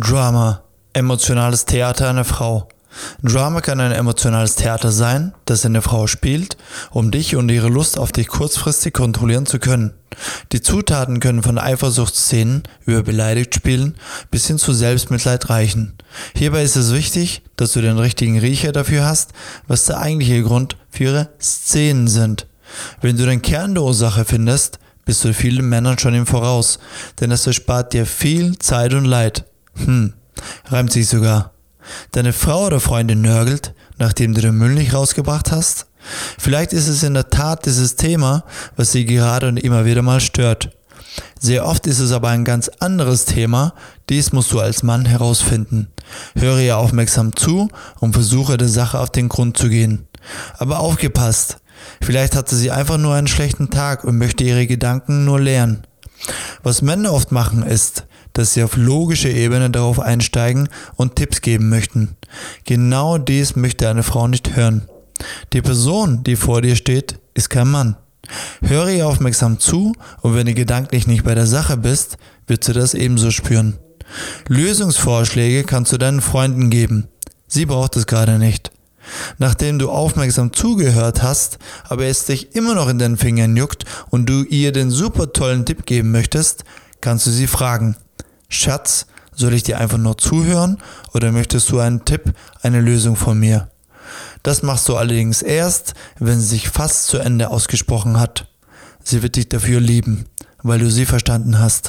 Drama. Emotionales Theater einer Frau. Drama kann ein emotionales Theater sein, das eine Frau spielt, um dich und ihre Lust auf dich kurzfristig kontrollieren zu können. Die Zutaten können von Eifersuchtsszenen über beleidigt spielen bis hin zu Selbstmitleid reichen. Hierbei ist es wichtig, dass du den richtigen Riecher dafür hast, was der eigentliche Grund für ihre Szenen sind. Wenn du den Kern der Ursache findest, bist du vielen Männern schon im Voraus, denn es erspart dir viel Zeit und Leid. Hm, reimt sich sogar. Deine Frau oder Freundin nörgelt, nachdem du den Müll nicht rausgebracht hast? Vielleicht ist es in der Tat dieses Thema, was sie gerade und immer wieder mal stört. Sehr oft ist es aber ein ganz anderes Thema, dies musst du als Mann herausfinden. Höre ihr aufmerksam zu und versuche der Sache auf den Grund zu gehen. Aber aufgepasst, vielleicht hatte sie einfach nur einen schlechten Tag und möchte ihre Gedanken nur leeren. Was Männer oft machen ist, dass sie auf logische Ebene darauf einsteigen und Tipps geben möchten. Genau dies möchte eine Frau nicht hören. Die Person, die vor dir steht, ist kein Mann. Höre ihr aufmerksam zu und wenn du gedanklich nicht bei der Sache bist, wird sie das ebenso spüren. Lösungsvorschläge kannst du deinen Freunden geben. Sie braucht es gerade nicht. Nachdem du aufmerksam zugehört hast, aber es dich immer noch in den Fingern juckt und du ihr den super tollen Tipp geben möchtest, kannst du sie fragen. Schatz, soll ich dir einfach nur zuhören oder möchtest du einen Tipp, eine Lösung von mir? Das machst du allerdings erst, wenn sie sich fast zu Ende ausgesprochen hat. Sie wird dich dafür lieben, weil du sie verstanden hast.